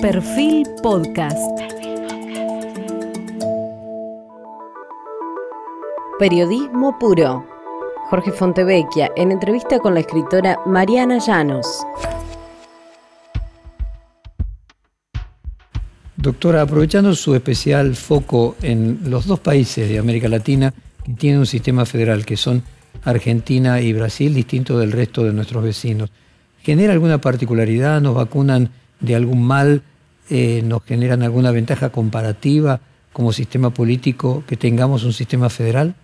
Perfil Podcast. Periodismo puro. Jorge Fontevecchia en entrevista con la escritora Mariana Llanos. Doctora, aprovechando su especial foco en los dos países de América Latina que tienen un sistema federal, que son Argentina y Brasil, distinto del resto de nuestros vecinos, ¿genera alguna particularidad? ¿Nos vacunan de algún mal? Eh, ¿Nos generan alguna ventaja comparativa como sistema político que tengamos un sistema federal?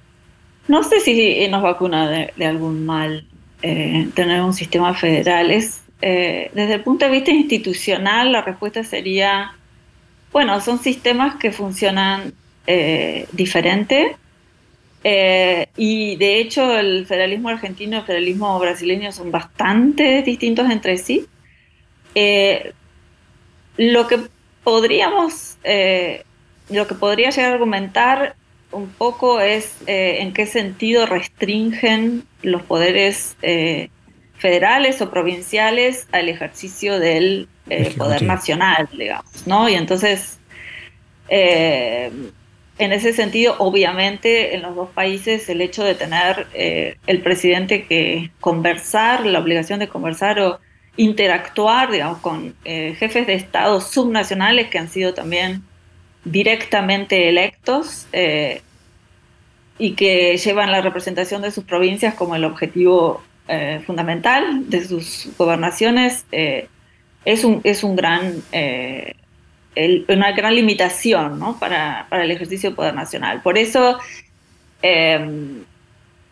No sé si nos vacuna de, algún mal eh, tener un sistema federal. Es, eh, desde el punto de vista institucional, la respuesta sería, bueno, son sistemas que funcionan eh, diferente y de hecho el federalismo argentino y el federalismo brasileño son bastante distintos entre sí. Lo que podríamos, lo que podría llegar a argumentar un poco es eh, en qué sentido restringen los poderes eh, federales o provinciales al ejercicio del eh, poder nacional, digamos, ¿no? Y entonces, en ese sentido, obviamente, en los dos países el hecho de tener el presidente que conversar, la obligación de conversar o interactuar, digamos, con jefes de Estado subnacionales que han sido también directamente electos eh, y que llevan la representación de sus provincias como el objetivo eh, fundamental de sus gobernaciones, eh, es, un, es un gran, una gran limitación ¿no? para, para, el ejercicio del poder nacional. Por eso,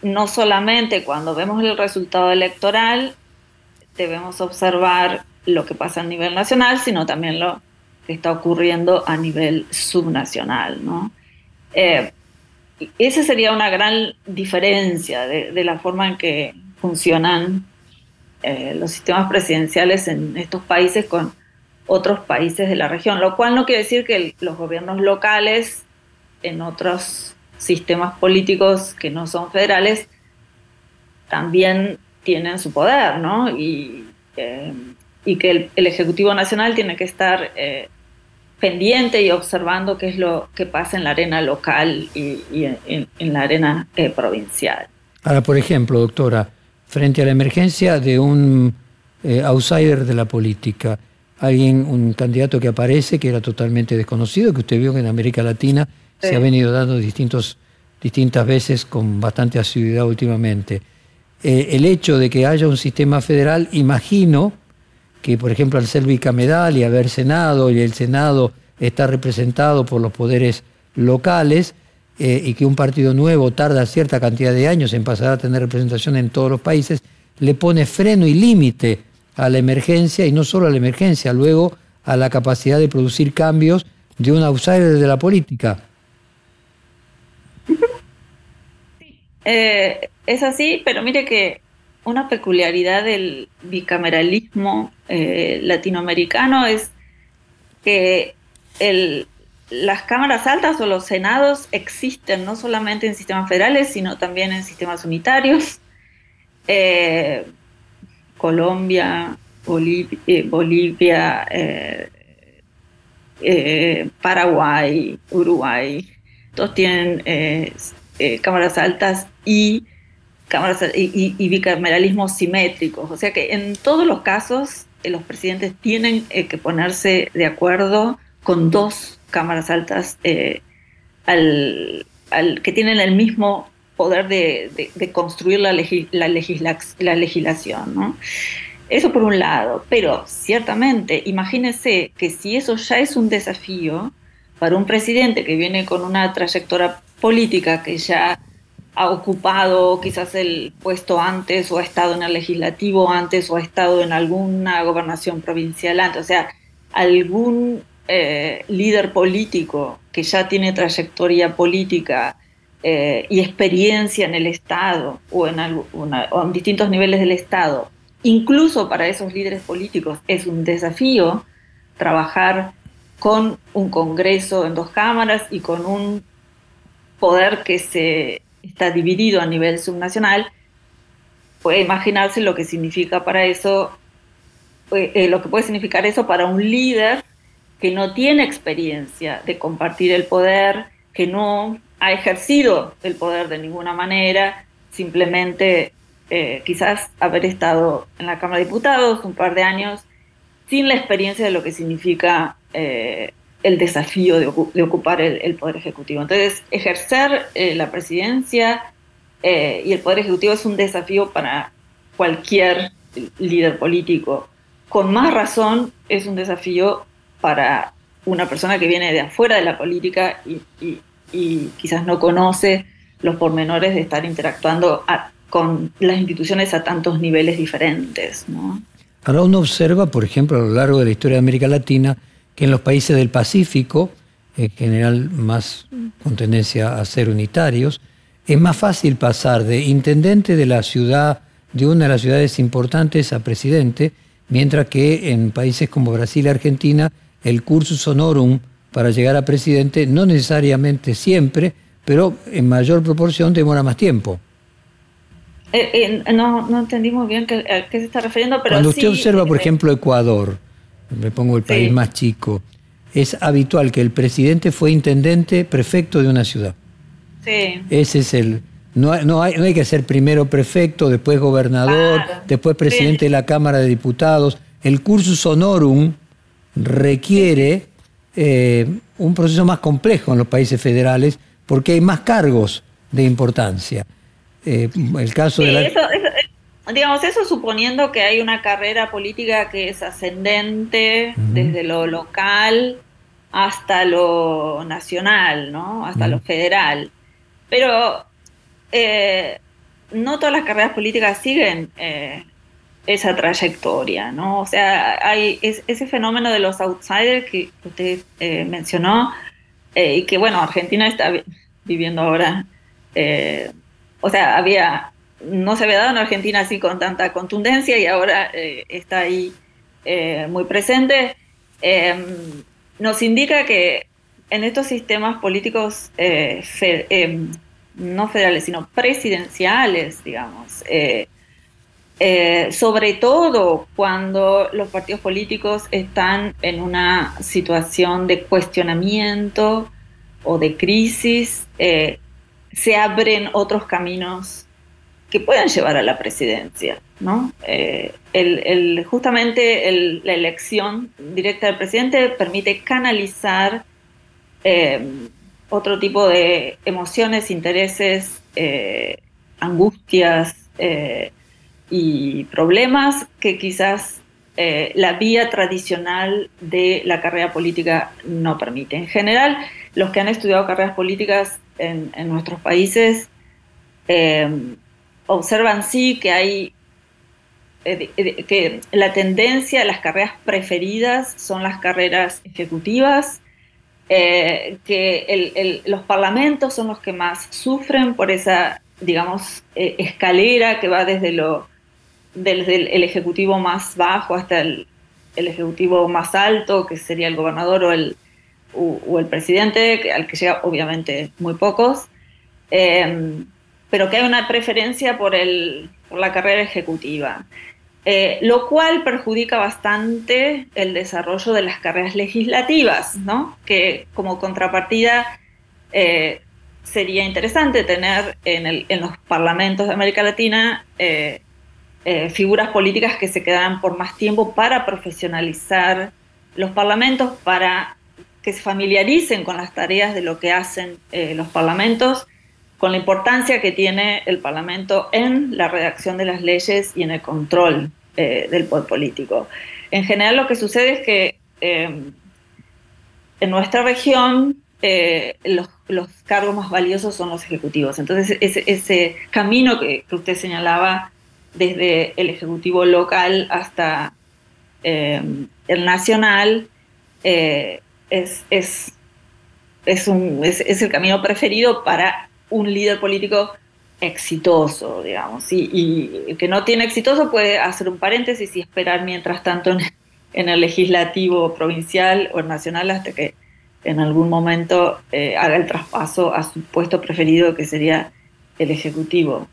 no solamente cuando vemos el resultado electoral, debemos observar lo que pasa a nivel nacional, sino también lo que está ocurriendo a nivel subnacional. ¿no? Eh, esa sería una gran diferencia de, la forma en que funcionan eh, los sistemas presidenciales en estos países con otros países de la región, lo cual no quiere decir que los gobiernos locales en otros sistemas políticos que no son federales también tienen su poder, ¿no? Y, eh, y que el, Ejecutivo Nacional tiene que estar eh, pendiente y observando qué es lo que pasa en la arena local y, en, la arena eh, provincial. Ahora, por ejemplo, doctora, frente a la emergencia de un eh, outsider de la política, alguien, un candidato que aparece que era totalmente desconocido, que usted vio que en América Latina se ha venido dando distintos, distintas veces con bastante asiduidad últimamente. El hecho de que haya un sistema federal, imagino, que, por ejemplo, al ser bicameral y haber Senado, y el Senado está representado por los poderes locales, eh, y que un partido nuevo tarda cierta cantidad de años en pasar a tener representación en todos los países, le pone freno y límite a la emergencia, y no solo a la emergencia, luego a la capacidad de producir cambios de un outsider de la política. Eh, es así, pero mire que una peculiaridad del bicameralismo eh, latinoamericano es que las cámaras altas o los senados existen no solamente en sistemas federales, sino también en sistemas unitarios. Eh, Colombia, eh, Bolivia, Paraguay, Uruguay, todos tienen cámaras altas y cámaras y, bicameralismos simétricos. O sea que en todos los casos eh, los presidentes tienen eh, que ponerse de acuerdo con dos cámaras altas eh, al, que tienen el mismo poder de, construir la, la, la legislación. Eso por un lado, pero ciertamente imagínense que si eso ya es un desafío para un presidente que viene con una trayectoria política que ya ha ocupado quizás el puesto antes o ha estado en el legislativo antes o ha estado en alguna gobernación provincial antes, o sea, algún eh, líder político que ya tiene trayectoria política eh, y experiencia en el Estado o en, o en distintos niveles del Estado, incluso para esos líderes políticos es un desafío trabajar con un Congreso en dos cámaras y con un poder que se está dividido a nivel subnacional, puede imaginarse lo que significa para eso, eh, lo que puede significar eso para un líder que no tiene experiencia de compartir el poder, que no ha ejercido el poder de ninguna manera, simplemente eh, quizás haber estado en la Cámara de Diputados un par de años sin la experiencia de lo que significa eh, el desafío de, ocupar el, Poder Ejecutivo. Entonces, ejercer eh, la presidencia y el Poder Ejecutivo es un desafío para cualquier líder político. Con más razón, es un desafío para una persona que viene de afuera de la política y, quizás no conoce los pormenores de estar interactuando con las instituciones a tantos niveles diferentes. Ahora uno observa, por ejemplo, a lo largo de la historia de América Latina, que en los países del Pacífico, en general más con tendencia a ser unitarios, es más fácil pasar de intendente de la ciudad, de una de las ciudades importantes, a presidente, mientras que en países como Brasil y Argentina el cursus honorum para llegar a presidente no necesariamente siempre, pero en mayor proporción demora más tiempo. Eh, eh, no, no entendí muy bien a qué se está refiriendo, pero Cuando usted observa, por ejemplo, Ecuador, me pongo el país más chico, es habitual que el presidente fue intendente, prefecto de una ciudad. Sí. Ese es el... No, no, hay, no hay que ser primero prefecto, después gobernador, después presidente de la Cámara de Diputados. El cursus honorum requiere eh, un proceso más complejo en los países federales porque hay más cargos de importancia. Eh, el caso de eso, digamos, eso suponiendo que hay una carrera política que es ascendente desde lo local hasta lo nacional, ¿no? Hasta lo federal. Pero eh, no todas las carreras políticas siguen esa trayectoria, ¿no? O sea, hay ese fenómeno de los outsiders que usted eh, mencionó eh, y que, bueno, Argentina está viviendo ahora, eh, o sea, había, no se había dado en Argentina así con tanta contundencia y ahora está ahí muy presente, em, nos indica que en estos sistemas políticos em, no federales, sino presidenciales, digamos, eh, sobre todo cuando los partidos políticos están en una situación de cuestionamiento o de crisis, eh, se abren otros caminos que puedan llevar a la presidencia. ¿no? Eh, el, justamente la elección directa del presidente permite canalizar otro tipo de emociones, intereses, angustias, y problemas que quizás eh, la vía tradicional de la carrera política no permite. En general, los que han estudiado carreras políticas en, nuestros países eh, observan sí que hay eh, que la tendencia, las carreras preferidas son las carreras ejecutivas, que los parlamentos son los que más sufren por esa, digamos, escalera que va desde lo desde el, ejecutivo más bajo hasta el, ejecutivo más alto, que sería el gobernador o el, o, el presidente, al que llega obviamente muy pocos, pero que hay una preferencia por, el, por la carrera ejecutiva. Eh, lo cual perjudica bastante el desarrollo de las carreras legislativas, ¿no? que como contrapartida eh, sería interesante tener en, el, en, los parlamentos de América Latina eh, figuras políticas que se quedaran por más tiempo para profesionalizar los parlamentos, para que se familiaricen con las tareas de lo que hacen los parlamentos, con la importancia que tiene el Parlamento en la redacción de las leyes y en el control eh, del poder político. En general lo que sucede es que en nuestra región los, cargos más valiosos son los ejecutivos. Entonces ese, camino que, que usted señalaba desde el Ejecutivo local hasta eh, el nacional, eh, es, es, es, un, es, el camino preferido para un líder político exitoso, digamos. Y, que no tiene exitoso puede hacer un paréntesis y esperar mientras tanto en, el legislativo provincial o nacional hasta que en algún momento eh, haga el traspaso a su puesto preferido, que sería el ejecutivo.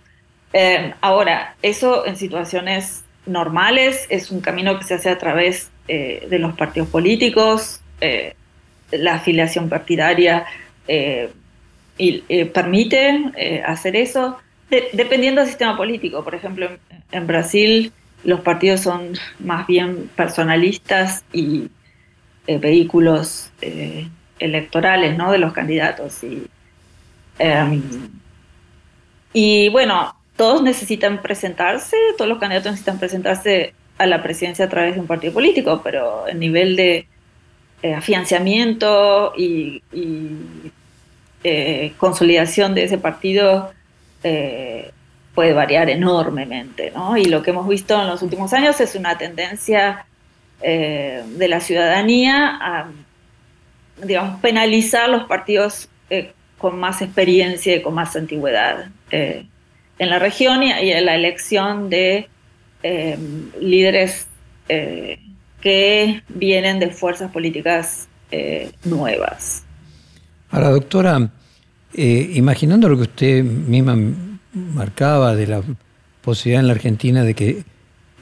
Eh, ahora, eso en situaciones normales es un camino que se hace a través eh, de los partidos políticos, la afiliación partidaria y, permite hacer eso, dependiendo del sistema político. Por ejemplo, en Brasil los partidos son más bien personalistas y eh, vehículos eh, electorales ¿no? de los candidatos. Y, em, y bueno, todos necesitan presentarse, todos los candidatos necesitan presentarse a la presidencia a través de un partido político, pero el nivel de eh, afianzamiento y, consolidación de ese partido puede variar enormemente, ¿no? Y lo que hemos visto en los últimos años es una tendencia eh, de la ciudadanía a, digamos, penalizar los partidos eh, con más experiencia y con más antigüedad eh, en la región y, en la elección de líderes que vienen de fuerzas políticas nuevas. Ahora, doctora, imaginando lo que usted misma marcaba de la posibilidad en la Argentina de que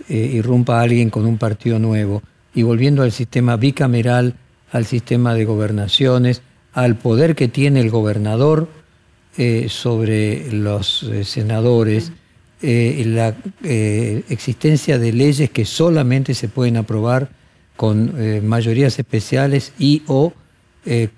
eh, irrumpa alguien con un partido nuevo y volviendo al sistema bicameral, al sistema de gobernaciones, al poder que tiene el gobernador eh, sobre los eh, senadores, la existencia de leyes que solamente se pueden aprobar con mayorías especiales y o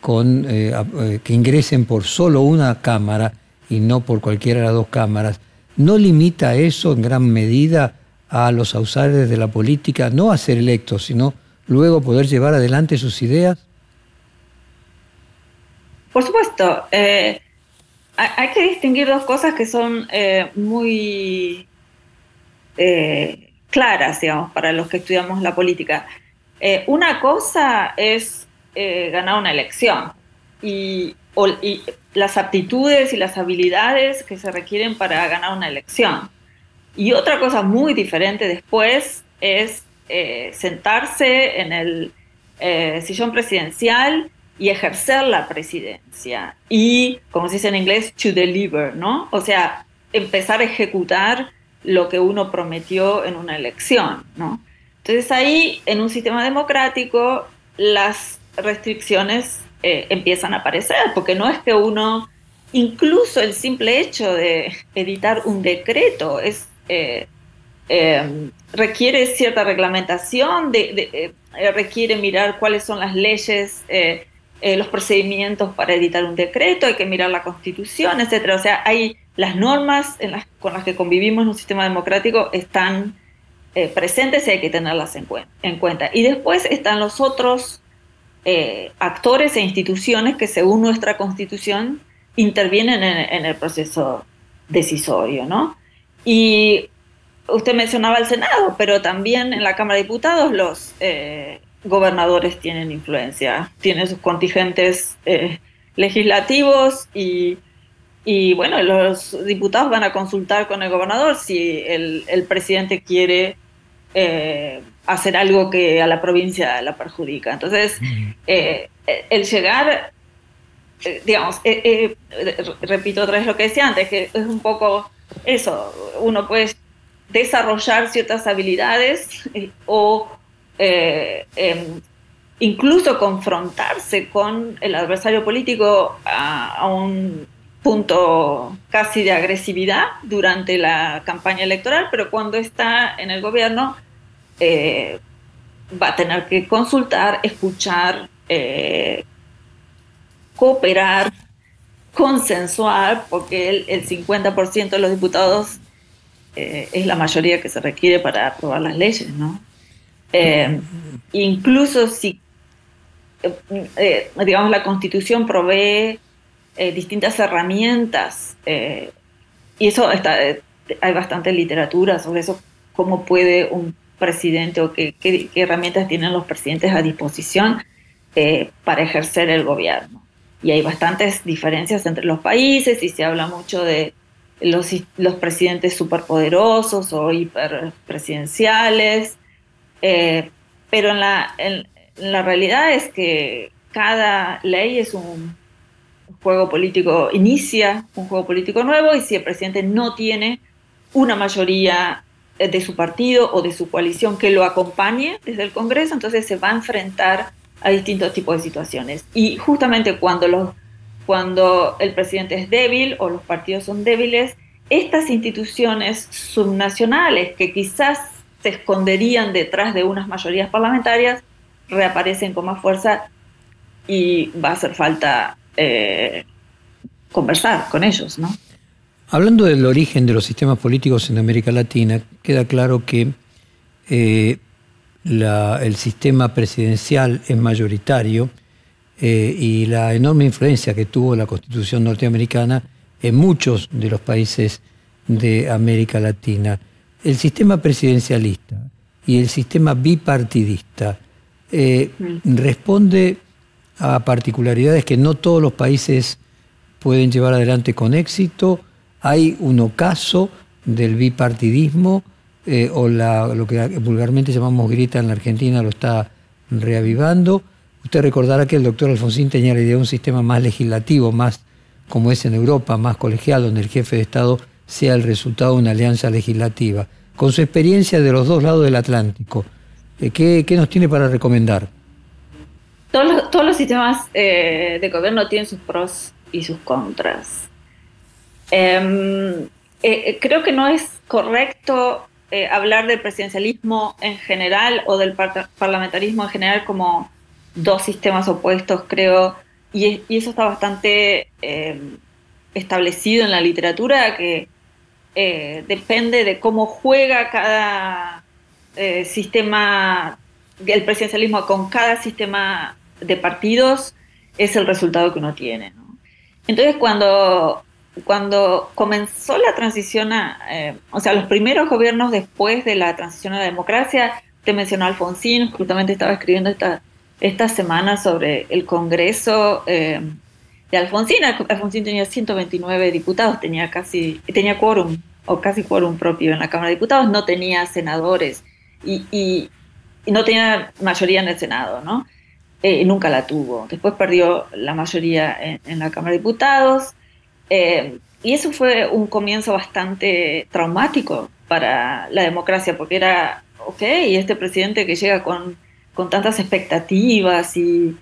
con, que ingresen por solo una Cámara y no por cualquiera de las dos cámaras, ¿no limita eso en gran medida a los outsiders de la política no a ser electos, sino luego poder llevar adelante sus ideas? Por supuesto. Eh, hay que distinguir dos cosas que son eh, muy eh, claras, digamos, para los que estudiamos la política. una cosa es ganar una elección y las aptitudes y las habilidades que se requieren para ganar una elección. Y otra cosa muy diferente después es eh, sentarse en el eh, sillón presidencial y ejercer la presidencia. Y, como se dice en inglés, to deliver, ¿no? O sea, empezar a ejecutar lo que uno prometió en una elección, ¿no? Entonces ahí, en un sistema democrático, las restricciones eh, empiezan a aparecer, porque no es que uno, incluso el simple hecho de editar un decreto es, eh, eh, requiere cierta reglamentación, de, requiere mirar cuáles son las leyes, los procedimientos para editar un decreto, hay que mirar la constitución, etc. O sea, hay las normas con las que convivimos en un sistema democrático están presentes y hay que tenerlas en, en cuenta. Y después están los otros eh, actores e instituciones que según nuestra constitución intervienen en, el proceso decisorio, ¿no? Y usted mencionaba el Senado, pero también en la Cámara de Diputados los eh, gobernadores tienen influencia, tienen sus contingentes eh, legislativos y, bueno, los diputados van a consultar con el gobernador si el, el presidente quiere hacer algo que a la provincia la perjudica. Entonces, eh, el llegar, eh, digamos, eh, repito otra vez lo que decía antes, que es un poco eso, uno puede desarrollar ciertas habilidades o em, incluso confrontarse con el adversario político a, un punto casi de agresividad durante la campaña electoral, pero cuando está en el gobierno eh, va a tener que consultar, escuchar, eh, cooperar, consensuar, porque el, 50% de los diputados eh, es la mayoría que se requiere para aprobar las leyes, ¿no? incluso si, digamos, la Constitución provee distintas herramientas, y eso está, hay bastante literatura sobre eso, cómo puede un presidente o qué, herramientas tienen los presidentes a disposición eh, para ejercer el gobierno. Y hay bastantes diferencias entre los países y se habla mucho de los, presidentes superpoderosos o hiperpresidenciales, eh, pero en la realidad es que cada ley es un juego político, inicia un juego político nuevo y si el presidente no tiene una mayoría de su partido o de su coalición que lo acompañe desde el Congreso, entonces se va a enfrentar a distintos tipos de situaciones. Y justamente cuando, los, cuando el presidente es débil o los partidos son débiles, estas instituciones subnacionales que quizás se esconderían detrás de unas mayorías parlamentarias reaparecen con más fuerza y va a hacer falta eh, conversar con ellos, ¿no? Hablando del origen de los sistemas políticos en América Latina, queda claro que eh, el sistema presidencial es mayoritario eh, y la enorme influencia que tuvo la Constitución norteamericana en muchos de los países de América Latina. El sistema presidencialista y el sistema bipartidista eh, responde a particularidades que no todos los países pueden llevar adelante con éxito hay un ocaso del bipartidismo eh, o lo que vulgarmente llamamos grita en la Argentina lo está reavivando. Usted recordará que el doctor Alfonsín tenía la idea de un sistema más legislativo, más como es en Europa, más colegial, donde el jefe de Estado sea el resultado de una alianza legislativa. Con su experiencia de los dos lados del Atlántico, eh, ¿qué, nos tiene para recomendar? Todos los, sistemas eh, de gobierno tienen sus pros y sus contras. Em, eh, eh, creo que no es correcto eh, hablar del presidencialismo en general o del parlamentarismo en general como dos sistemas opuestos, creo, y, eso está bastante em, establecido en la literatura, que depende de cómo juega cada sistema, el presidencialismo con cada sistema de partidos, es el resultado que uno tiene. Entonces, cuando cuando comenzó la transición a, eh, o sea, los primeros gobiernos después de la transición a la democracia, te mencionó Alfonsín, justamente estaba escribiendo esta, esta semana sobre el Congreso eh, de Alfonsín. Alfonsín tenía 129 diputados, tenía casi, tenía quórum, o casi quórum propio en la Cámara de Diputados, no tenía senadores y, no tenía mayoría en el Senado, ¿no? Eh, nunca la tuvo. Después perdió la mayoría en, en la Cámara de Diputados eh, y eso fue un comienzo bastante traumático para la democracia, porque era, ok, este presidente que llega con, con tantas expectativas y,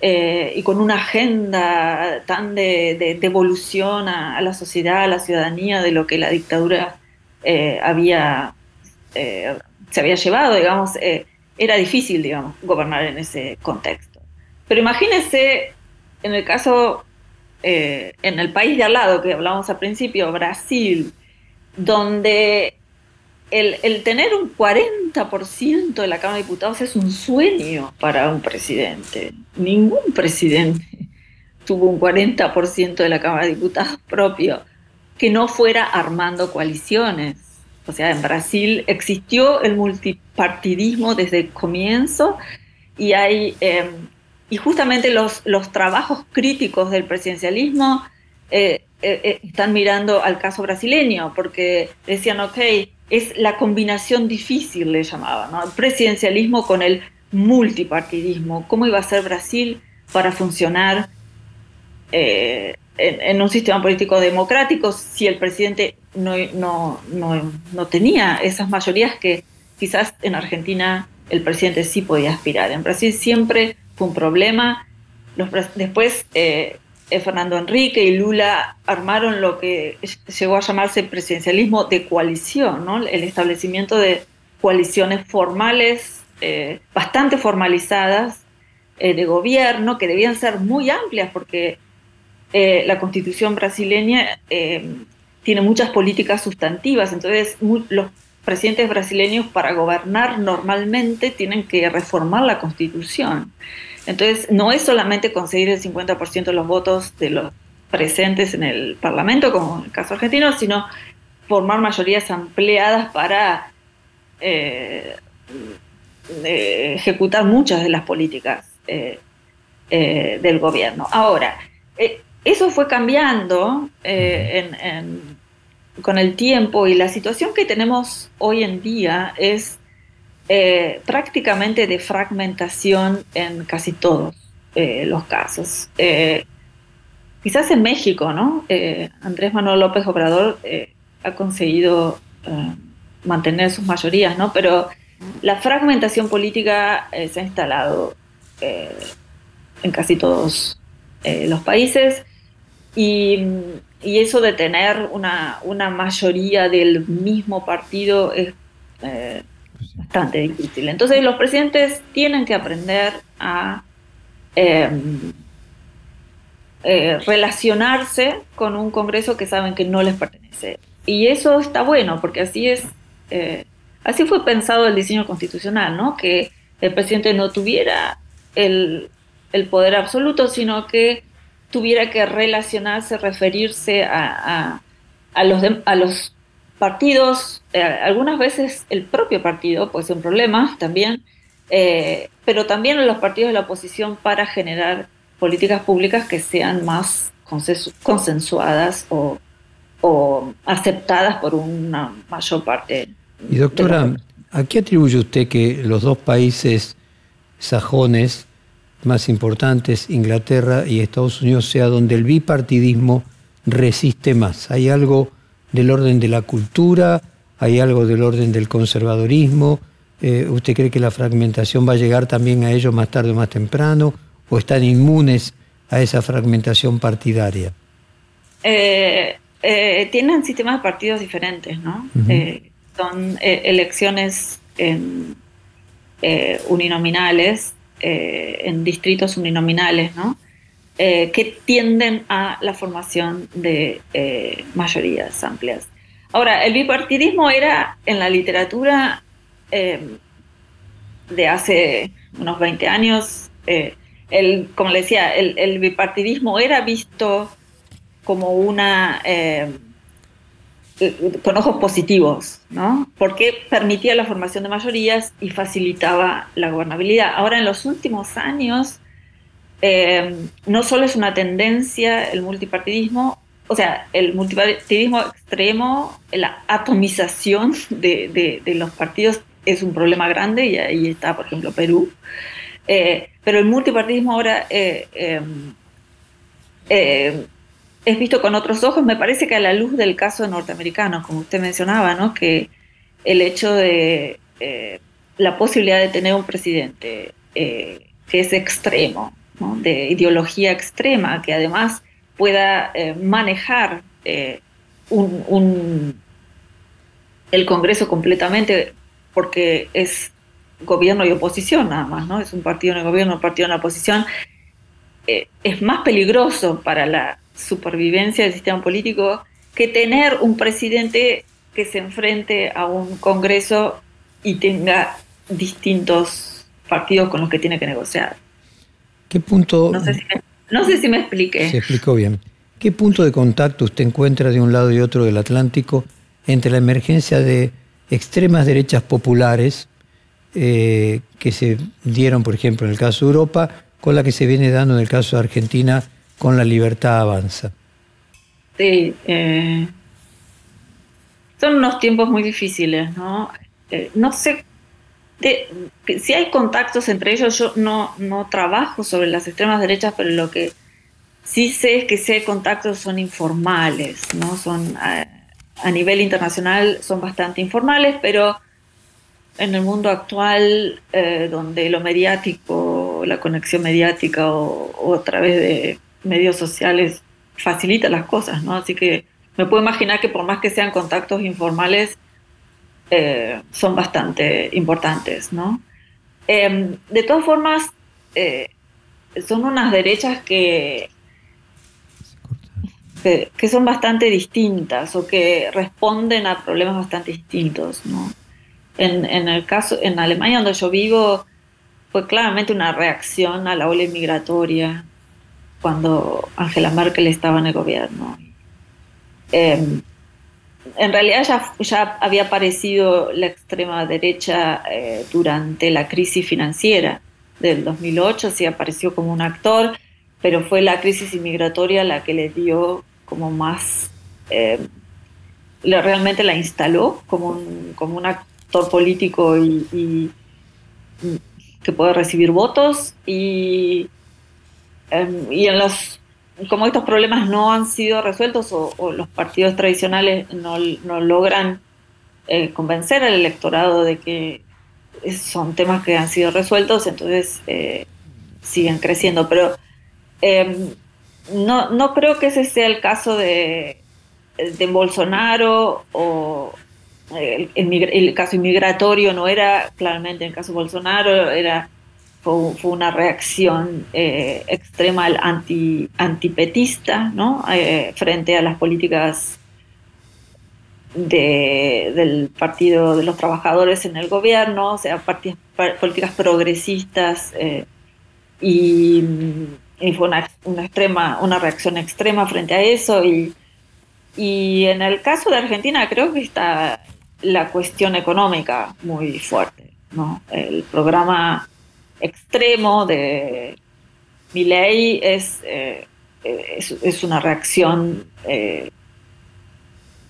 eh, y, con una agenda tan de, devolución a, la sociedad, a la ciudadanía, de lo que la dictadura eh, había, se había llevado, digamos, era difícil, digamos, gobernar en ese contexto. Pero imagínese, en el caso eh, en el país de al lado que hablábamos al principio, Brasil, donde el, tener un 40% de la Cámara de Diputados es un sueño para un presidente. Ningún presidente tuvo un 40% de la Cámara de Diputados propio que no fuera armando coaliciones. O sea, en Brasil existió el multipartidismo desde el comienzo y hay em, y justamente los, los trabajos críticos del presidencialismo eh, eh, eh, están mirando al caso brasileño, porque decían, ok, es la combinación difícil, le llamaban, ¿no? el presidencialismo con el multipartidismo. ¿Cómo iba a ser Brasil para funcionar en, un sistema político democrático si el presidente no, no, no, no tenía esas mayorías que quizás en Argentina el presidente sí podía aspirar? En Brasil siempre un problema. después eh, eh, Fernando Enrique y Lula armaron lo que llegó a llamarse presidencialismo de coalición, el establecimiento de coaliciones formales, eh, bastante formalizadas, de gobierno, que debían ser muy amplias porque la constitución brasileña tiene muchas políticas sustantivas, entonces los presidentes brasileños para gobernar normalmente tienen que reformar la constitución. Entonces, no es solamente conseguir el 50% de los votos de los presentes en el Parlamento, como en el caso argentino, sino formar mayorías ampliadas para eh, eh, ejecutar muchas de las políticas eh, del gobierno. Ahora, eso fue cambiando con el tiempo y la situación que tenemos hoy en día es eh, prácticamente de fragmentación en casi todos eh, los casos. Eh, quizás en México, ¿no? Andrés Manuel López Obrador ha conseguido mantener sus mayorías, ¿no? Pero la fragmentación política se ha instalado en casi todos los países. Y, eso de tener una, una, mayoría del mismo partido es bastante difícil. Entonces los presidentes tienen que aprender a em, eh, relacionarse con un Congreso que saben que no les pertenece. Y eso está bueno, porque así es, eh, así fue pensado el diseño constitucional, ¿no? Que el presidente no tuviera el, poder absoluto, sino que tuviera que relacionarse, referirse a, los, a los partidos, eh, algunas veces el propio partido puede ser un problema también, pero también los partidos de la oposición para generar políticas públicas que sean más consensuadas o, aceptadas por una mayor parte. Y doctora, ¿a qué atribuye usted que los dos países sajones más importantes, Inglaterra y Estados Unidos, sea donde el bipartidismo resiste más? ¿Hay algo del orden de la cultura? ¿Hay algo del orden del conservadorismo? Eh, ¿Usted cree que la fragmentación va a llegar también a ellos más tarde o más temprano? o están inmunes a esa fragmentación partidaria? Eh, eh, tienen sistemas de partidos diferentes, ¿no? Son elecciones uninominales, en distritos uninominales, ¿no? Que tienden a la formación de mayorías amplias. Ahora, el bipartidismo era en la literatura de hace unos 20 años el, como le decía, el, bipartidismo era visto como una... Eh, con ojos positivos, ¿no? Porque permitía la formación de mayorías y facilitaba la gobernabilidad. Ahora, en los últimos años, eh, no solo es una tendencia el multipartidismo, o sea, el multipartidismo extremo, la atomización de, de los partidos es un problema grande y ahí está, por ejemplo, Perú. Eh, pero el multipartidismo ahora eh, es visto con otros ojos, me parece que a la luz del caso norteamericano, como usted mencionaba, ¿no? que el hecho de la posibilidad de tener un presidente que es extremo, de ideología extrema, que además pueda manejar un, el Congreso completamente porque es gobierno y oposición nada más, ¿no? Es un partido en el gobierno, un partido en la oposición. Eh, es más peligroso para la supervivencia del sistema político que tener un presidente que se enfrente a un Congreso y tenga distintos partidos con los que tiene que negociar. ¿Qué punto? No sé si me, no sé si me expliqué. Se explicó bien. ¿Qué punto de contacto usted encuentra de un lado y otro del Atlántico entre la emergencia de extremas derechas populares eh, que se dieron, por ejemplo, en el caso de Europa, con la que se viene dando en el caso de Argentina con la libertad avanza. Sí, eh, son unos tiempos muy difíciles, ¿no? Eh, no sé si hay contactos entre ellos, yo no, no trabajo sobre las extremas derechas, pero lo que sí sé es que si hay contactos son informales, ¿no? Son a nivel internacional son bastante informales, pero en el mundo actual, eh, donde lo mediático, la conexión mediática o, a través de medios sociales facilita las cosas, ¿no? Así que me puedo imaginar que por más que sean contactos informales, eh, son bastante importantes, ¿no? Em, de todas formas, eh, son unas derechas que, que son bastante distintas o que responden a problemas bastante distintos, ¿no? En, el caso, en Alemania donde yo vivo, fue claramente una reacción a la ola inmigratoria cuando Angela Merkel estaba en el gobierno. Em, en realidad ya, había aparecido la extrema derecha eh, durante la crisis financiera del 2008, sí apareció como un actor, pero fue la crisis inmigratoria la que le dio como más, em, realmente la instaló como un, como un actor político y, que puede recibir votos y, em, y en los como estos problemas no han sido resueltos o, los partidos tradicionales no, logran eh, convencer al electorado de que son temas que han sido resueltos, entonces eh, siguen creciendo, pero em, no, creo que ese sea el caso de, de Bolsonaro o el, el, caso inmigratorio no era claramente el caso de Bolsonaro, era fue, una reacción eh, extrema anti, antipetista ¿no? Eh, frente a las políticas de, del Partido de los Trabajadores en el gobierno, o sea, políticas progresistas eh, y, fue una, una, extrema, una reacción extrema frente a eso y, y en el caso de Argentina creo que está la cuestión económica muy fuerte. El programa extremo de Milley es, eh, es, una reacción eh,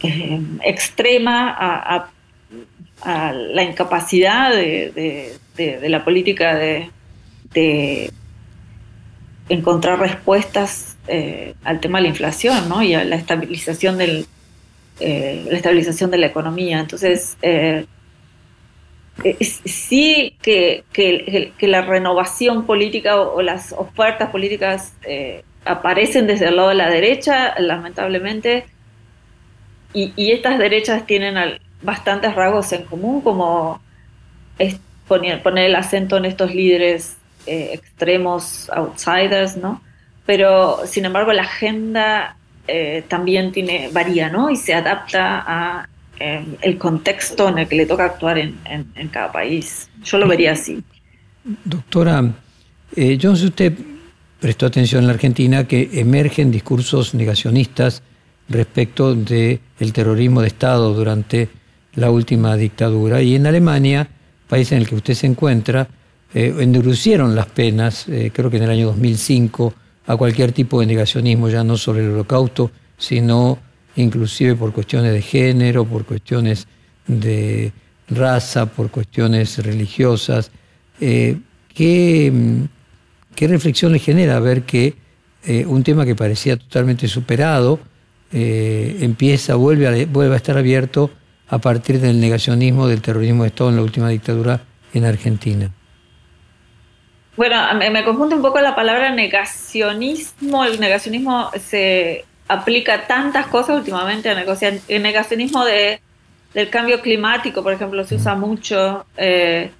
eh, extrema a, la incapacidad de, la política de, encontrar respuestas al tema de la inflación ¿no? y a la estabilización la estabilización de la economía. Entonces, sí que, que, la renovación política o, las ofertas políticas eh, aparecen desde el lado de la derecha, lamentablemente, y, estas derechas tienen bastantes rasgos en común, como poner, poner, el acento en estos líderes eh, extremos, outsiders, ¿no? Pero, sin embargo, la agenda eh, también tiene, varía, ¿no? Y se adapta a el contexto en el que le toca actuar en, cada país. Yo lo vería así. Doctora, eh, yo no sé si usted prestó atención en la Argentina que emergen discursos negacionistas respecto del el terrorismo de Estado durante la última dictadura. Y en Alemania, país en el que usted se encuentra, eh, endurecieron las penas, eh, creo que en el año 2005, a cualquier tipo de negacionismo, ya no sobre el holocausto, sino inclusive por cuestiones de género, por cuestiones de raza, por cuestiones religiosas. Eh, ¿qué, ¿qué, reflexión le genera ver que eh, un tema que parecía totalmente superado eh, empieza, vuelve a, vuelve a estar abierto a partir del negacionismo del terrorismo de Estado en la última dictadura en Argentina? Bueno, me, me confunde un poco la palabra negacionismo. El negacionismo se aplica tantas cosas últimamente. El negacionismo de, del cambio climático, por ejemplo, se usa mucho. Eh,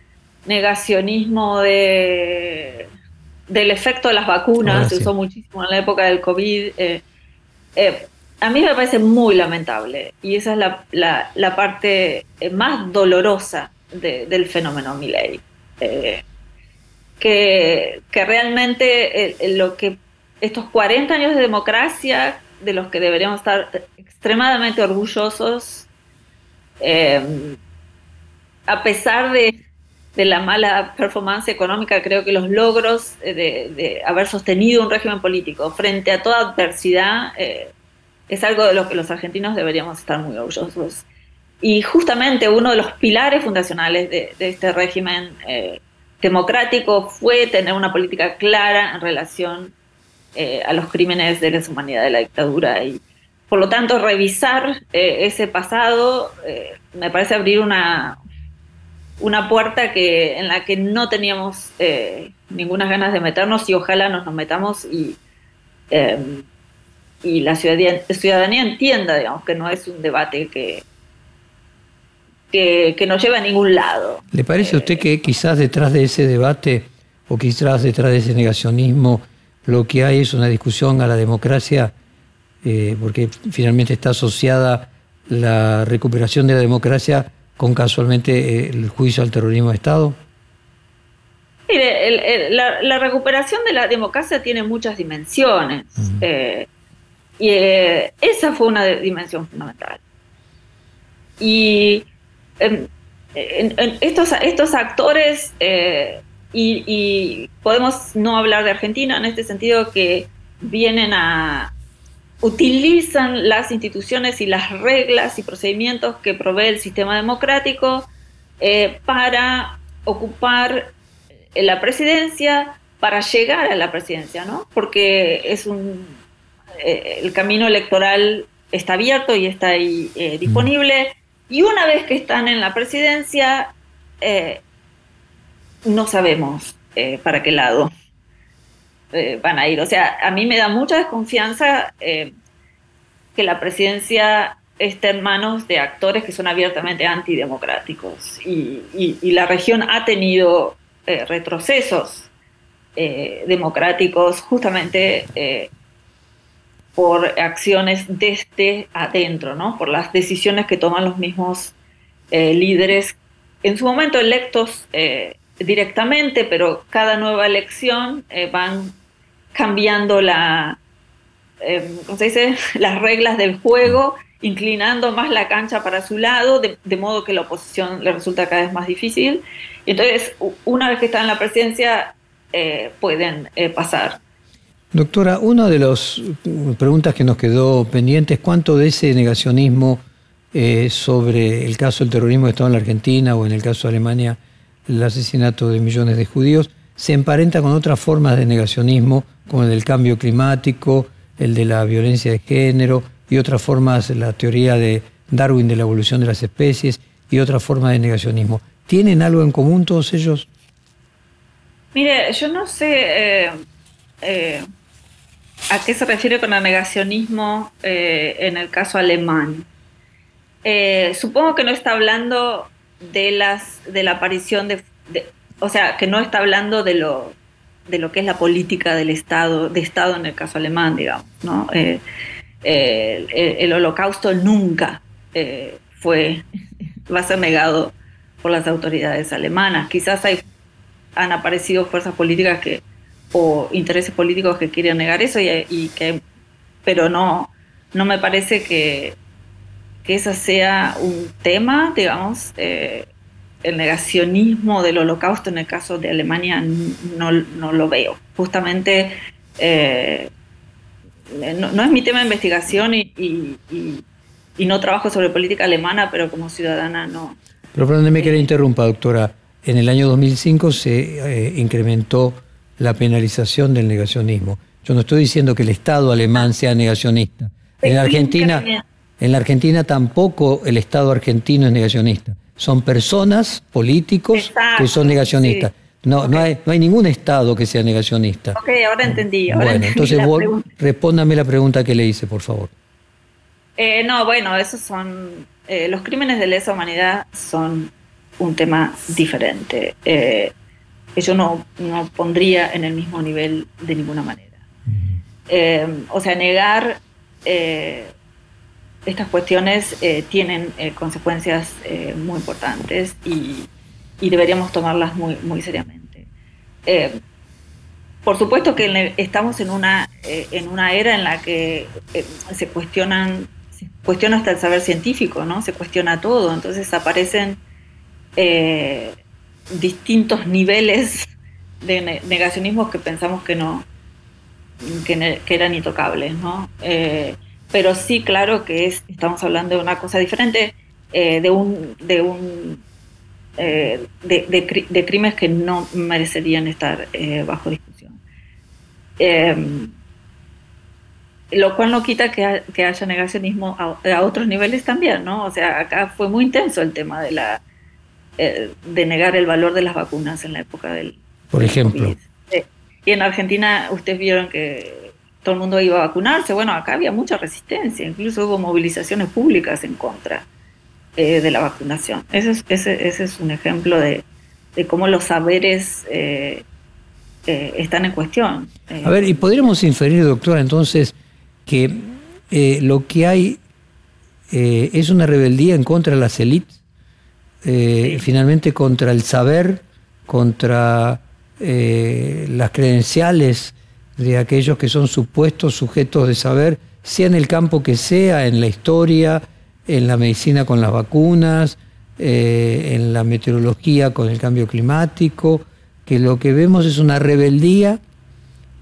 negacionismo de, del efecto de las vacunas, se usó muchísimo en la época del COVID. Eh, eh, a mí me parece muy lamentable y esa es la, la, parte más dolorosa del fenómeno Milley. que, que realmente lo que estos 40 años de democracia de los que deberíamos estar extremadamente orgullosos, eh, a pesar de, la mala performance económica, creo que los logros de, haber sostenido un régimen político frente a toda adversidad eh, es algo de lo que los argentinos deberíamos estar muy orgullosos. Y justamente uno de los pilares fundacionales de, este régimen eh, democrático fue tener una política clara en relación eh, a los crímenes de lesa humanidad de la dictadura. Y por lo tanto, revisar eh, ese pasado eh, me parece abrir una, una puerta que, en la que no teníamos ninguna ganas de meternos y ojalá nos nos metamos y, y la ciudadanía, entienda, digamos, que no es un debate que, que, que, nos lleva a ningún lado. ¿Le parece a usted que quizás detrás de ese debate o quizás detrás de ese negacionismo lo que hay es una discusión a la democracia, eh, porque finalmente está asociada la recuperación de la democracia con casualmente eh, el juicio al terrorismo de Estado? Mire, la, recuperación de la democracia tiene muchas dimensiones. Eh, y esa fue una dimensión fundamental. Y estos, estos actores y, podemos no hablar de Argentina en este sentido que vienen a utilizan las instituciones y las reglas y procedimientos que provee el sistema democrático eh, para ocupar eh, la presidencia, para llegar a la presidencia, ¿no? Porque es un eh, el camino electoral está abierto y está ahí disponible. Y una vez que están en la presidencia, no sabemos eh, para qué lado. eh, van a ir. O sea, a mí me da mucha desconfianza eh, que la presidencia esté en manos de actores que son abiertamente antidemocráticos. Y, y, la región ha tenido retrocesos democráticos justamente por acciones desde adentro, ¿no? por las decisiones que toman los mismos líderes, en su momento electos directamente, pero cada nueva elección van cambiando la, eh, dice? las reglas del juego, inclinando más la cancha para su lado, de, modo que la oposición le resulta cada vez más difícil. entonces, una vez que están en la presidencia, eh, pueden eh, pasar. Doctora, una de las preguntas que nos quedó pendiente es cuánto de ese negacionismo sobre el caso del terrorismo que estaba en la Argentina o en el caso de Alemania, el asesinato de millones de judíos, se emparenta con otras formas de negacionismo, como el del cambio climático, el de la violencia de género y otras formas, la teoría de Darwin de la evolución de las especies y otras formas de negacionismo. ¿Tienen algo en común todos ellos? Mire, yo no sé eh, eh, a qué se refiere con el negacionismo eh, en el caso alemán. supongo que no está hablando de, las, de la aparición de o sea, que no está hablando de lo, de lo que es la política del Estado, de Estado en el caso alemán, digamos, ¿no? Eh, eh, el, holocausto nunca eh, fue, va a ser negado por las autoridades alemanas. Quizás hay, han aparecido fuerzas políticas que, o intereses políticos que quieren negar eso, y, que, pero no, no me parece que, que ese sea un tema, digamos, el negacionismo del holocausto en el caso de Alemania no, lo veo. Justamente eh, no, es mi tema de investigación y, no trabajo sobre política alemana, pero como ciudadana no. Pero perdóneme que le interrumpa, doctora. En el año 2005 se eh, incrementó la penalización del negacionismo. Yo no estoy diciendo que el Estado alemán sea negacionista. En Argentina, en la Argentina tampoco el Estado argentino es negacionista son personas, políticos, que son negacionistas. No, no, hay, no hay ningún Estado que sea negacionista. Ok, ahora entendí. bueno, entonces respóndame la pregunta que le hice, por favor. Eh, no, bueno, esos son. Eh, los crímenes de lesa humanidad son un tema diferente. Eh, que yo no, no, pondría en el mismo nivel de ninguna manera. o sea, negar estas cuestiones eh, tienen eh, consecuencias eh, muy importantes y, deberíamos tomarlas muy, seriamente. por supuesto que estamos en una, en una era en la que se cuestionan se cuestiona hasta el saber científico, ¿no? Se cuestiona todo, entonces aparecen distintos niveles de negacionismo que pensamos que no que, que eran intocables, ¿no? Pero sí, claro que es, estamos hablando de una cosa diferente, eh, de un, de un eh, de, crímenes que no merecerían estar eh, bajo discusión. Em, lo cual no quita que, haya negacionismo a, otros niveles también, ¿no? O sea, acá fue muy intenso el tema de la de negar el valor de las vacunas en la época del. Por ejemplo. y en Argentina, ustedes vieron que todo el mundo iba a vacunarse. Bueno, acá había mucha resistencia, incluso hubo movilizaciones públicas en contra eh, de la vacunación. Ese es, ese, ese es un ejemplo de, cómo los saberes eh, eh, están en cuestión. a ver, y podríamos inferir, doctora, entonces, que lo que hay es una rebeldía en contra de las élites, finalmente contra el saber, contra las credenciales de aquellos que son supuestos sujetos de saber, sea en el campo que sea, en la historia, en la medicina con las vacunas, eh, en la meteorología con el cambio climático, que lo que vemos es una rebeldía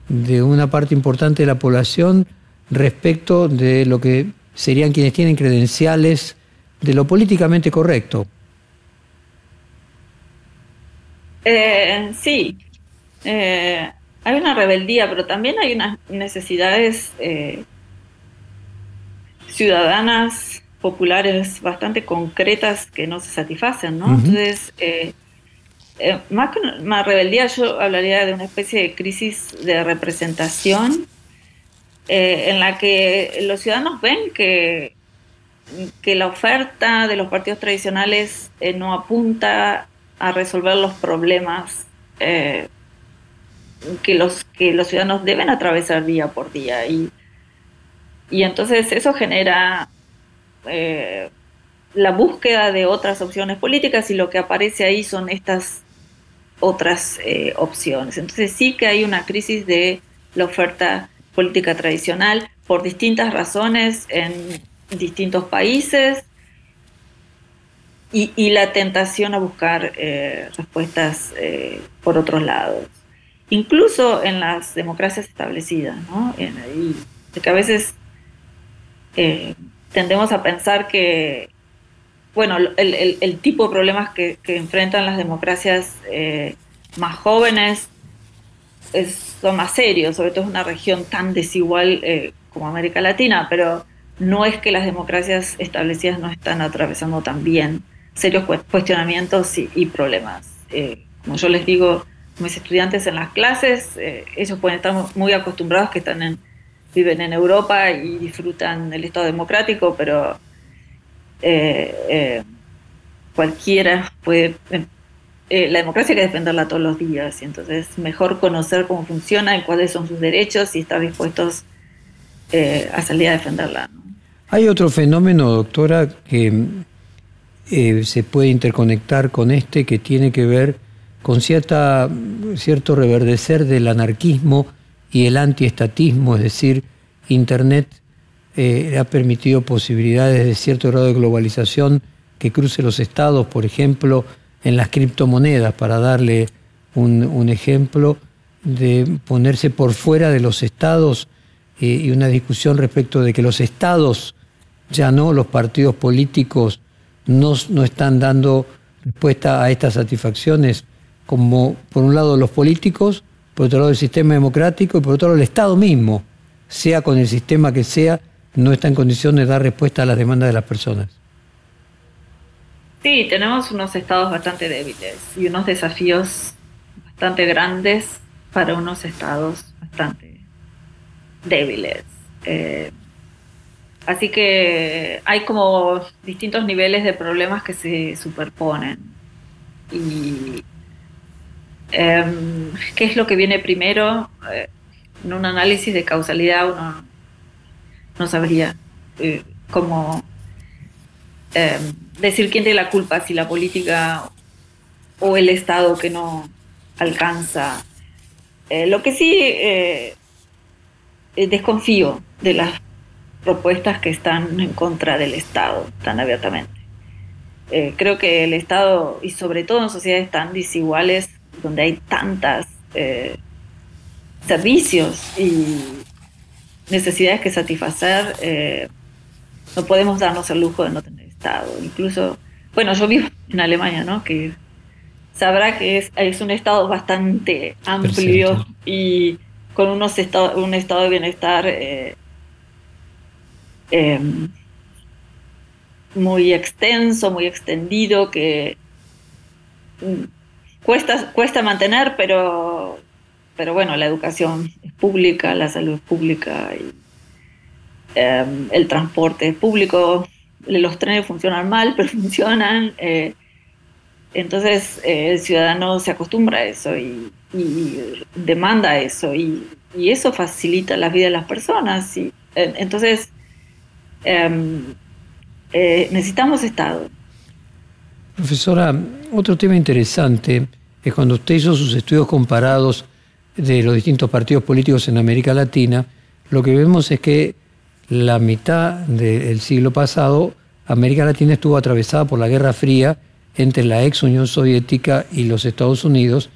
de una parte importante de la población respecto de lo que serían quienes tienen credenciales de lo políticamente correcto. Eh, sí, eh, hay una rebeldía, pero también hay unas necesidades eh, ciudadanas, populares, bastante concretas que no se satisfacen, ¿no? Entonces, eh, eh, más que una rebeldía, yo hablaría de una especie de crisis de representación en la que los ciudadanos ven que, que la oferta de los partidos tradicionales no apunta a resolver los problemas que, los, que los ciudadanos deben atravesar día por día. Y, y entonces eso genera eh, la búsqueda de otras opciones políticas y lo que aparece ahí son estas otras eh, opciones. Entonces sí que hay una crisis de la oferta política tradicional por distintas razones en distintos países y, la tentación a buscar eh, respuestas por otros lados. Incluso en las democracias establecidas, ¿no? A veces tendemos a pensar que, bueno, el, tipo de problemas que, enfrentan las democracias eh, más jóvenes son más serios, sobre todo en una región tan desigual eh, como América Latina, pero no es que las democracias establecidas no están atravesando también serios cuestionamientos y, problemas. Eh, como yo les digo mis estudiantes en las clases, ellos pueden estar muy acostumbrados que están en viven en Europa y disfrutan del Estado democrático, pero eh, eh, cualquiera puede... Eh, la democracia hay que defenderla todos los días y entonces mejor conocer cómo funciona y cuáles son sus derechos y estar dispuestos a salir a defenderla. Hay otro fenómeno, doctora, que se puede interconectar con este que tiene que ver con cierta, cierto reverdecer del anarquismo y el antiestatismo, es decir, Internet eh, ha permitido posibilidades de cierto grado de globalización que cruce los estados, por ejemplo, en las criptomonedas, para darle un, ejemplo de ponerse por fuera de los estados eh, y una discusión respecto de que los estados, ya no los partidos políticos, no, no están dando respuesta a estas satisfacciones, como por un lado los políticos por otro lado el sistema democrático y por otro lado el Estado mismo, sea con el sistema que sea, no está en condiciones de dar respuesta a las demandas de las personas. Sí, tenemos unos estados bastante débiles y unos desafíos bastante grandes para unos estados bastante débiles. Eh, así que hay como distintos niveles de problemas que se superponen. Y Em, ¿Qué es lo que viene primero? Eh, en un análisis de causalidad uno no sabría eh, cómo em, decir quién tiene la culpa, si la política o el Estado que no alcanza. Eh, lo que sí desconfío de las propuestas que están en contra del Estado tan abiertamente. creo que el Estado, y sobre todo en sociedades tan desiguales, donde hay tantas eh, servicios y necesidades que satisfacer, eh, no podemos darnos el lujo de no tener Estado. Incluso, bueno, yo vivo en Alemania, ¿no? Que sabrá que es, es un Estado bastante amplio y con unos un estado de bienestar eh, em, muy extenso, muy extendido, que cuesta, cuesta mantener, pero, pero bueno, la educación es pública, la salud es pública, y, em, el transporte es público, los trenes funcionan mal, pero funcionan. Eh, entonces eh, el ciudadano se acostumbra a eso y, demanda eso y, eso facilita la vida de las personas. Y, entonces em, eh, necesitamos Estado. Profesora, otro tema interesante es cuando usted hizo sus estudios comparados de los distintos partidos políticos en América Latina, lo que vemos es que la mitad del siglo pasado América Latina estuvo atravesada por la Guerra Fría entre la ex Unión Soviética y los Estados Unidos.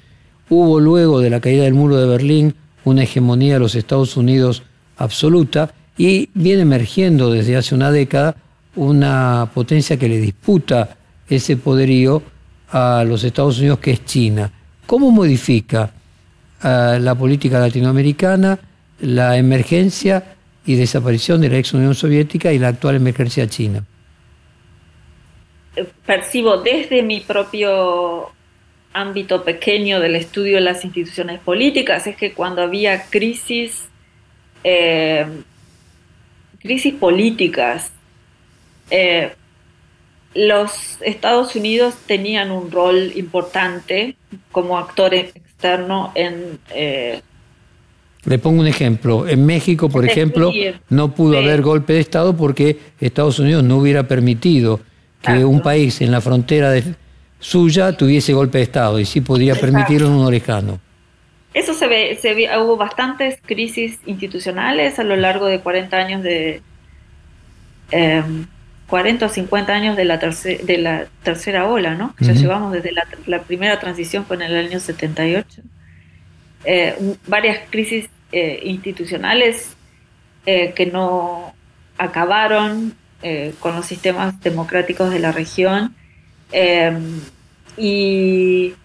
Hubo luego de la caída del muro de Berlín una hegemonía de los Estados Unidos absoluta y viene emergiendo desde hace una década una potencia que le disputa ese poderío a los Estados Unidos, que es China. ¿Cómo modifica ah, la política latinoamericana la emergencia y desaparición de la ex Unión Soviética y la actual emergencia china? Percibo desde mi propio ámbito pequeño del estudio de las instituciones políticas es que cuando había crisis, eh, crisis políticas, eh, los Estados Unidos tenían un rol importante como actor externo en... Eh, Le pongo un ejemplo. En México, por ejemplo, no pudo haber golpe de Estado porque Estados Unidos no hubiera permitido que un país en la frontera suya tuviese golpe de Estado y sí podría permitirlo en un orejano. Eso se ve, se hubo bastantes crisis institucionales a lo largo de 40 años de... 40 em, o 50 años de la, de la tercera ola, ¿no? Ya llevamos desde la, primera transición fue en el año 78. Eh, varias crisis eh, institucionales eh, que no acabaron con los sistemas democráticos de la región em, y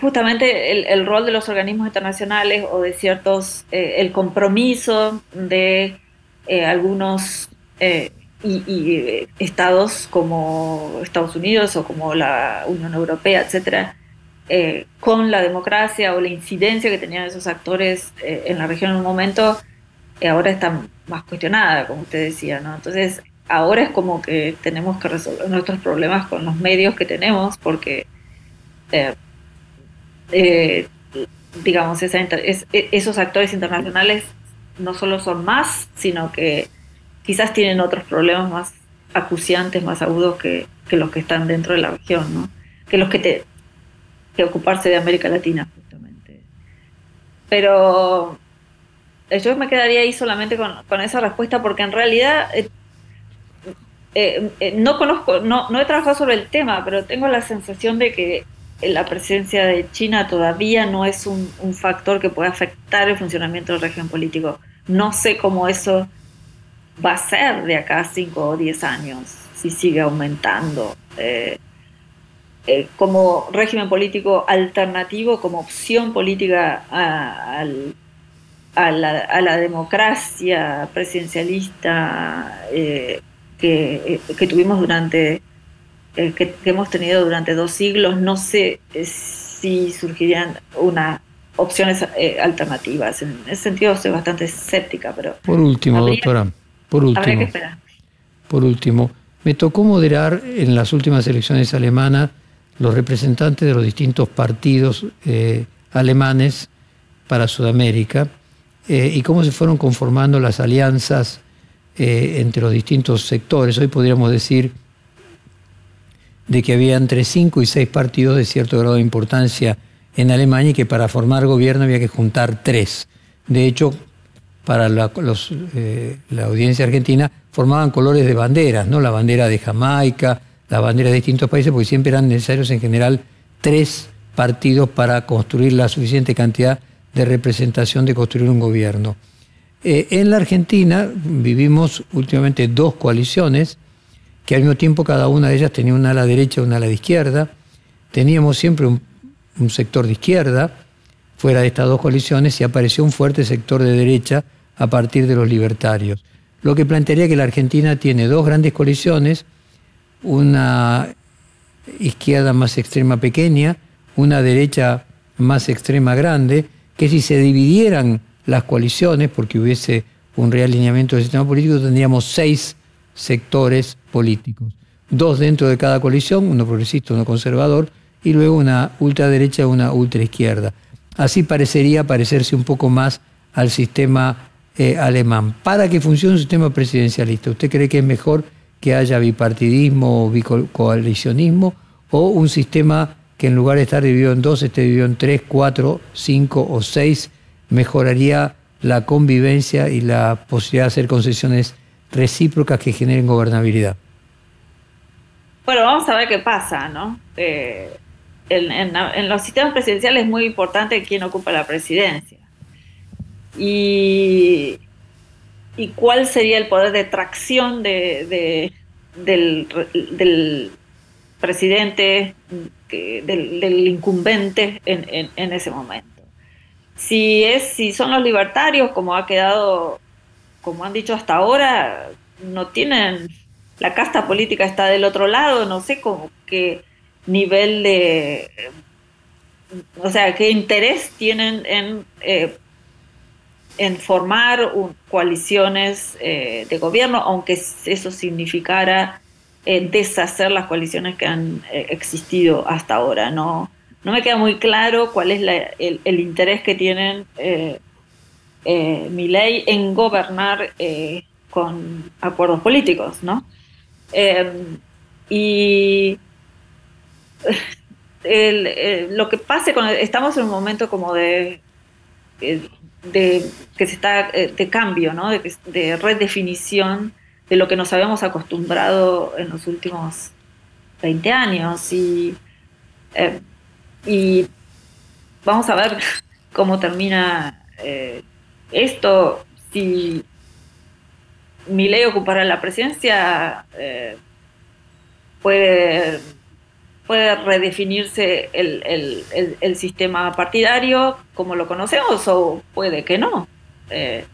justamente el, rol de los organismos internacionales o de ciertos, eh, el compromiso de eh, algunos eh, y, estados como Estados Unidos o como la Unión Europea, etcétera, con la democracia o la incidencia que tenían esos actores en la región en un momento, ahora está más cuestionada, como usted decía, ¿no? Entonces, ahora es como que tenemos que resolver nuestros problemas con los medios que tenemos, porque, eh, eh, digamos, e, esos actores internacionales no solo son más, sino que quizás tienen otros problemas más acuciantes, más agudos que, los que están dentro de la región, ¿no? que los que te que ocuparse de América Latina, justamente. Pero eh, yo me quedaría ahí solamente con, esa respuesta, porque en realidad eh, eh, no conozco, no, no he trabajado sobre el tema, pero tengo la sensación de que la presencia de China todavía no es un, factor que pueda afectar el funcionamiento del régimen político. No sé cómo eso va a ser de acá a 5 o 10 años, si sigue aumentando. Eh, como régimen político alternativo, como opción política a, la, democracia presidencialista que, tuvimos durante, eh, que, hemos tenido durante dos siglos, no sé eh, si surgirían unas opciones eh, alternativas. En ese sentido soy bastante escéptica, pero... Por último, doctora, por último. Por último, me tocó moderar en las últimas elecciones alemanas los representantes de los distintos partidos alemanes para Sudamérica y cómo se fueron conformando las alianzas eh, entre los distintos sectores. Hoy podríamos decir de que había entre cinco y seis partidos de cierto grado de importancia en Alemania y que para formar gobierno había que juntar tres. De hecho, para la, eh, la audiencia argentina formaban colores de banderas, ¿no? La bandera de Jamaica, la bandera de distintos países, porque siempre eran necesarios en general tres partidos para construir la suficiente cantidad de representación de construir un gobierno. Eh, en la Argentina vivimos últimamente dos coaliciones que al mismo tiempo cada una de ellas tenía una ala derecha y una ala de izquierda. Teníamos siempre un, sector de izquierda fuera de estas dos coaliciones y apareció un fuerte sector de derecha a partir de los libertarios. Lo que plantearía que la Argentina tiene dos grandes coaliciones, una izquierda más extrema pequeña, una derecha más extrema grande, que si se dividieran las coaliciones, porque hubiese un realineamiento del sistema político, tendríamos seis sectores políticos. Dos dentro de cada coalición, uno progresista, uno conservador, y luego una ultraderecha y una ultraizquierda. Así parecería parecerse un poco más al sistema eh, alemán. Para que funcione un sistema presidencialista, ¿usted cree que es mejor que haya bipartidismo o bicoalicionismo o un sistema que en lugar de estar dividido en dos, esté dividido en tres, cuatro, cinco o seis mejoraría la convivencia y la posibilidad de hacer concesiones recíprocas que generen gobernabilidad. Bueno, vamos a ver qué pasa, ¿no? Eh, en, los sistemas presidenciales es muy importante quién ocupa la presidencia. Y, y cuál sería el poder de tracción de, del, presidente, del, incumbente en ese momento. Si, es, si son los libertarios, como ha quedado, como han dicho hasta ahora, no tienen, la casta política está del otro lado, no sé cómo, qué, nivel de, o sea, qué interés tienen en, eh, en formar coaliciones eh, de gobierno, aunque eso significara eh, deshacer las coaliciones que han existido hasta ahora. No, no me queda muy claro cuál es el, el, interés que tienen mi ley en gobernar con acuerdos políticos, ¿no? y el, lo que pase con estamos en un momento como de, de, que se está eh, de cambio, ¿no? de, redefinición de lo que nos habíamos acostumbrado en los últimos 20 años y, eh, y vamos a ver cómo termina eh, esto. Si mi ley ocupará la presidencia, puede puede redefinirse el, sistema partidario como lo conocemos o puede que no. Eh,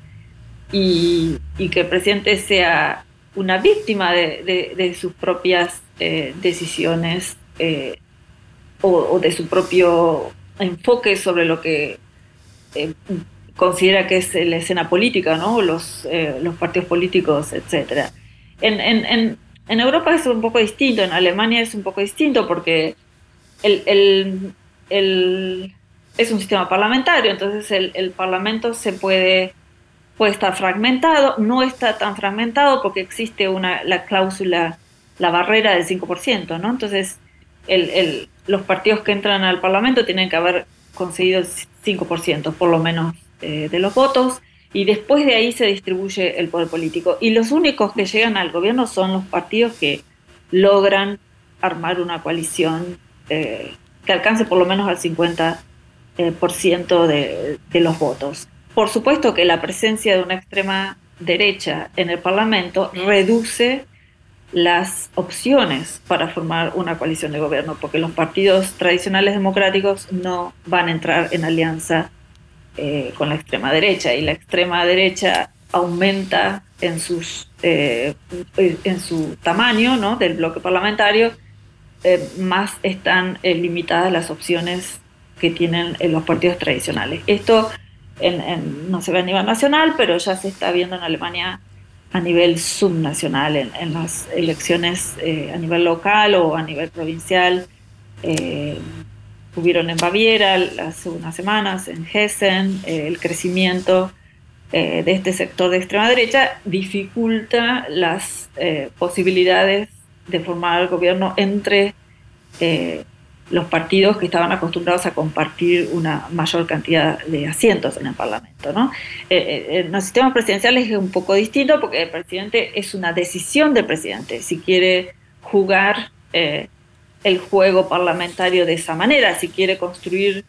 y, que el presidente sea una víctima de, sus propias eh, decisiones eh, o, de su propio enfoque sobre lo que considera que es la escena política, ¿no? los, los partidos políticos, etc. en, en Europa es un poco distinto, en Alemania es un poco distinto porque el, es un sistema parlamentario, entonces el, Parlamento se puede, puede estar fragmentado, no está tan fragmentado porque existe una, la cláusula, la barrera del 5%, ¿no? Entonces los partidos que entran al Parlamento tienen que haber conseguido el 5% por lo menos eh, de los votos y después de ahí se distribuye el poder político. Y los únicos que llegan al gobierno son los partidos que logran armar una coalición eh, que alcance por lo menos al 50% eh, por ciento de, los votos. Por supuesto que la presencia de una extrema derecha en el Parlamento reduce las opciones para formar una coalición de gobierno, porque los partidos tradicionales democráticos no van a entrar en alianza eh, con la extrema derecha y la extrema derecha aumenta en, sus, eh, en su tamaño ¿no? del bloque parlamentario, eh, más están limitadas las opciones que tienen los partidos tradicionales. Esto no se ve a nivel nacional, pero ya se está viendo en Alemania a nivel subnacional, en, las elecciones a nivel local o a nivel provincial hubieron en Baviera hace unas semanas, en Hessen, eh, el crecimiento eh, de este sector de extrema derecha dificulta las eh, posibilidades de formar el gobierno entre los partidos que estaban acostumbrados a compartir una mayor cantidad de asientos en el Parlamento. ¿no? en los sistemas presidenciales es un poco distinto porque el presidente es una decisión del presidente si quiere jugar el juego parlamentario de esa manera, si quiere construir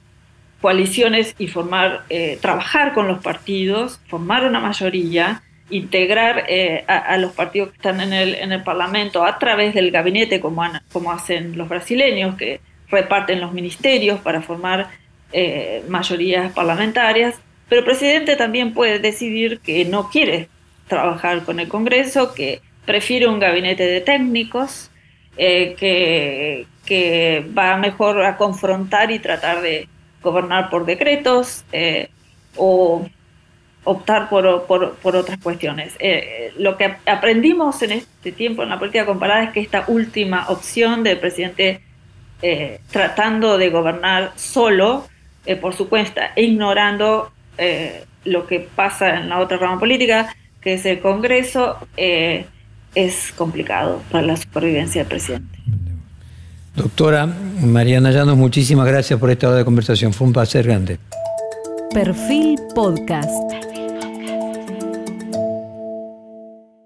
coaliciones y formar, eh, trabajar con los partidos, formar una mayoría, integrar eh, a, los partidos que están en el, en el Parlamento a través del gabinete, como, como hacen los brasileños, que reparten los ministerios para formar eh, mayorías parlamentarias. Pero el presidente también puede decidir que no quiere trabajar con el Congreso, que prefiere un gabinete de técnicos eh, que, va mejor a confrontar y tratar de gobernar por decretos eh, o optar por, por, otras cuestiones. Eh, lo que aprendimos en este tiempo en la política comparada es que esta última opción del presidente tratando de gobernar solo por su cuenta e ignorando lo que pasa en la otra rama política, que es el Congreso, es complicado para la supervivencia del presidente. Doctora Mariana Llanos, muchísimas gracias por esta hora de conversación. Fue un placer grande. Perfil Podcast.